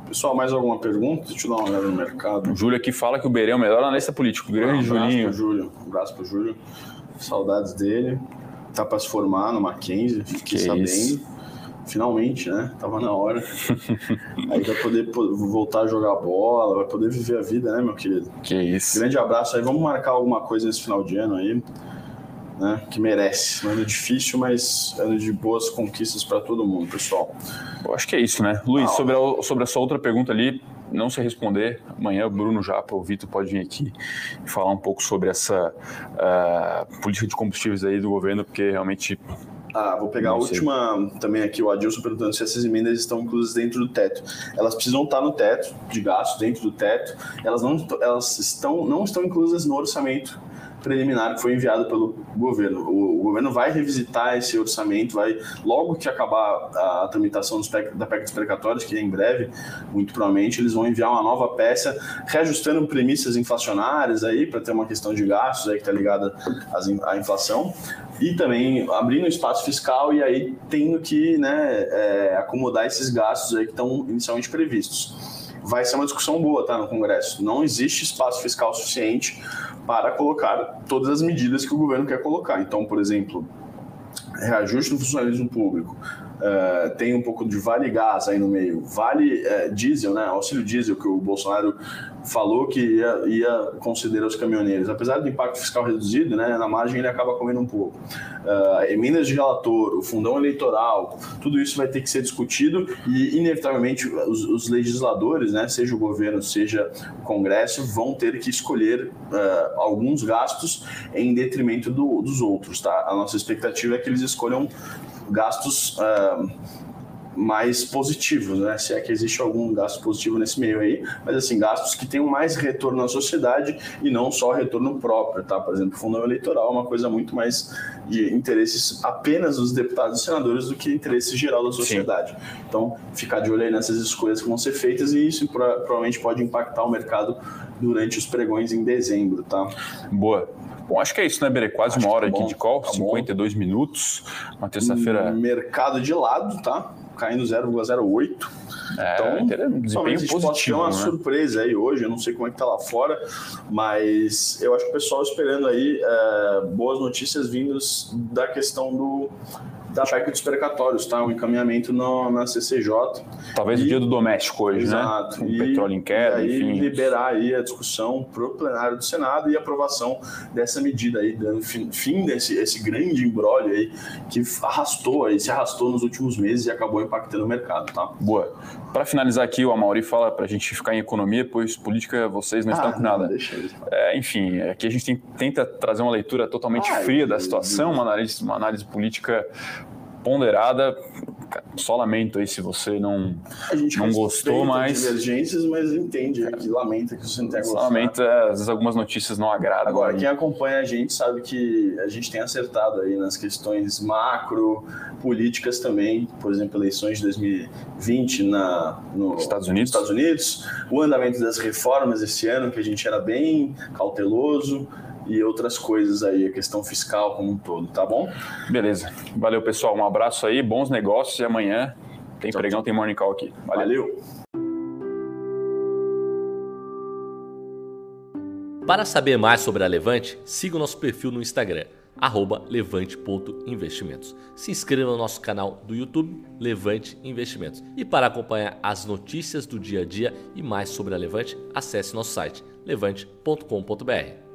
Pessoal, mais alguma pergunta? Deixa eu dar uma olhada no mercado. O Júlio aqui fala que o Berê é o melhor analista político. Grande um Julinho. Júlio. Um abraço para o Júlio. Saudades dele. Tá para se formar no Mackenzie, fiquei que sabendo. Isso. Finalmente, né? Tava na hora. aí vai poder voltar a jogar bola, vai poder viver a vida, né, meu querido? Que isso. Grande abraço aí. Vamos marcar alguma coisa nesse final de ano aí. Né, que merece. Um ano difícil, mas ano de boas conquistas para todo mundo, pessoal. Eu acho que é isso, né? Luiz, ah, sobre, a, sobre a sua outra pergunta ali, não se responder, amanhã o Bruno Japa, o Vitor pode vir aqui e falar um pouco sobre essa uh, política de combustíveis aí do governo, porque realmente ah, vou pegar a última também aqui, o Adilson perguntando se essas emendas estão inclusas dentro do teto. Elas precisam estar no teto de gastos, dentro do teto. Elas não, elas estão, não estão inclusas no orçamento preliminar que foi enviado pelo governo. O, o governo vai revisitar esse orçamento, vai logo que acabar a, a tramitação PEC, da PEC dos precatórios, que é em breve, muito provavelmente, eles vão enviar uma nova peça, reajustando premissas inflacionárias aí, para ter uma questão de gastos aí que está ligada à inflação, e também abrindo espaço fiscal e aí tendo que né, é, acomodar esses gastos aí que estão inicialmente previstos vai ser uma discussão boa tá, no Congresso. Não existe espaço fiscal suficiente para colocar todas as medidas que o governo quer colocar. Então, por exemplo, reajuste no funcionalismo público, Uh, tem um pouco de vale gás aí no meio, vale uh, diesel, né? Auxílio diesel que o Bolsonaro falou que ia, ia considerar os caminhoneiros. Apesar do impacto fiscal reduzido, né? Na margem ele acaba comendo um pouco. Uh, emendas de relator, o fundão eleitoral, tudo isso vai ter que ser discutido e inevitavelmente os, os legisladores, né? Seja o governo, seja o Congresso, vão ter que escolher alguns gastos em detrimento do, dos outros, tá? A nossa expectativa é que eles escolham gastos uh, mais positivos, né? Se é que existe algum gasto positivo nesse meio aí, mas assim, gastos que tenham mais retorno na sociedade e não só retorno próprio, tá? Por exemplo, o fundo eleitoral é uma coisa muito mais de interesses apenas dos deputados e senadores do que interesse geral da sociedade. Sim. Então, ficar de olho aí nessas escolhas que vão ser feitas e isso provavelmente pode impactar o mercado durante os pregões em dezembro, tá? Boa. Bom, acho que é isso, né, Bere? Quase acho uma hora tá aqui de call, tá 52 bom. minutos. Uma terça-feira. Mercado de lado, tá? Caindo 0,08. É, então, desempenho positivo, pode ter uma né? surpresa aí hoje, eu não sei como é que tá lá fora, mas eu acho que o pessoal esperando aí é, boas notícias vindas da questão do da PEC dos precatórios, tá? Um encaminhamento no, na CCJ. Talvez e, o dia do doméstico hoje, exato, né? O petróleo em queda, e aí enfim. liberar aí a discussão para o plenário do Senado e aprovação dessa medida aí, dando fim, fim desse esse grande embrólio aí que arrastou aí, se arrastou nos últimos meses e acabou impactando o mercado, tá? Boa. Para finalizar aqui, o Amauri fala para a gente ficar em economia, pois política vocês não ah, estão com não, nada. Deixa eles, é, enfim, aqui a gente tem, tenta trazer uma leitura totalmente Ai, fria da situação, uma análise, uma análise política ponderada. Só lamento aí se você não, não gostou, mas. divergências, mas entende que lamenta que você não tenha gostado. Lamenta, às vezes algumas notícias não agradam. Agora, quem acompanha a gente sabe que a gente tem acertado aí nas questões macro, políticas também, por exemplo, eleições de 2020 na, no Estados Unidos. Estados Unidos, o andamento das reformas esse ano, que a gente era bem cauteloso e outras coisas aí, a questão fiscal como um todo, tá bom? Beleza. Valeu, pessoal. Um abraço aí, bons negócios e amanhã tem tchau, pregão, tchau. tem morning call aqui. Valeu. Valeu. Para saber mais sobre a Levante, siga o nosso perfil no Instagram, levante.investimentos. Se inscreva no nosso canal do YouTube, Levante Investimentos. E para acompanhar as notícias do dia a dia e mais sobre a Levante, acesse nosso site levante.com.br.